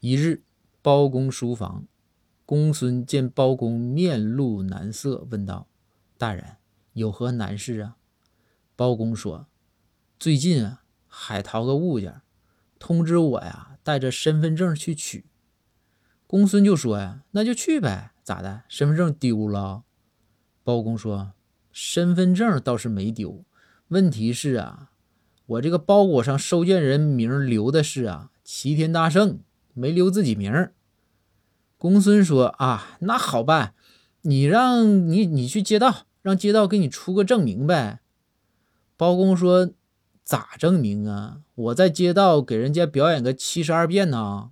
一日，包公书房，公孙见包公面露难色，问道：“大人有何难事啊？”包公说：“最近啊，海淘个物件，通知我呀，带着身份证去取。”公孙就说：“呀，那就去呗，咋的？身份证丢了？”包公说：“身份证倒是没丢，问题是啊，我这个包裹上收件人名留的是啊，齐天大圣，没留自己名儿。”公孙说：“啊，那好办，你让你你去街道，让街道给你出个证明呗。”包公说：“咋证明啊？我在街道给人家表演个七十二变呢。”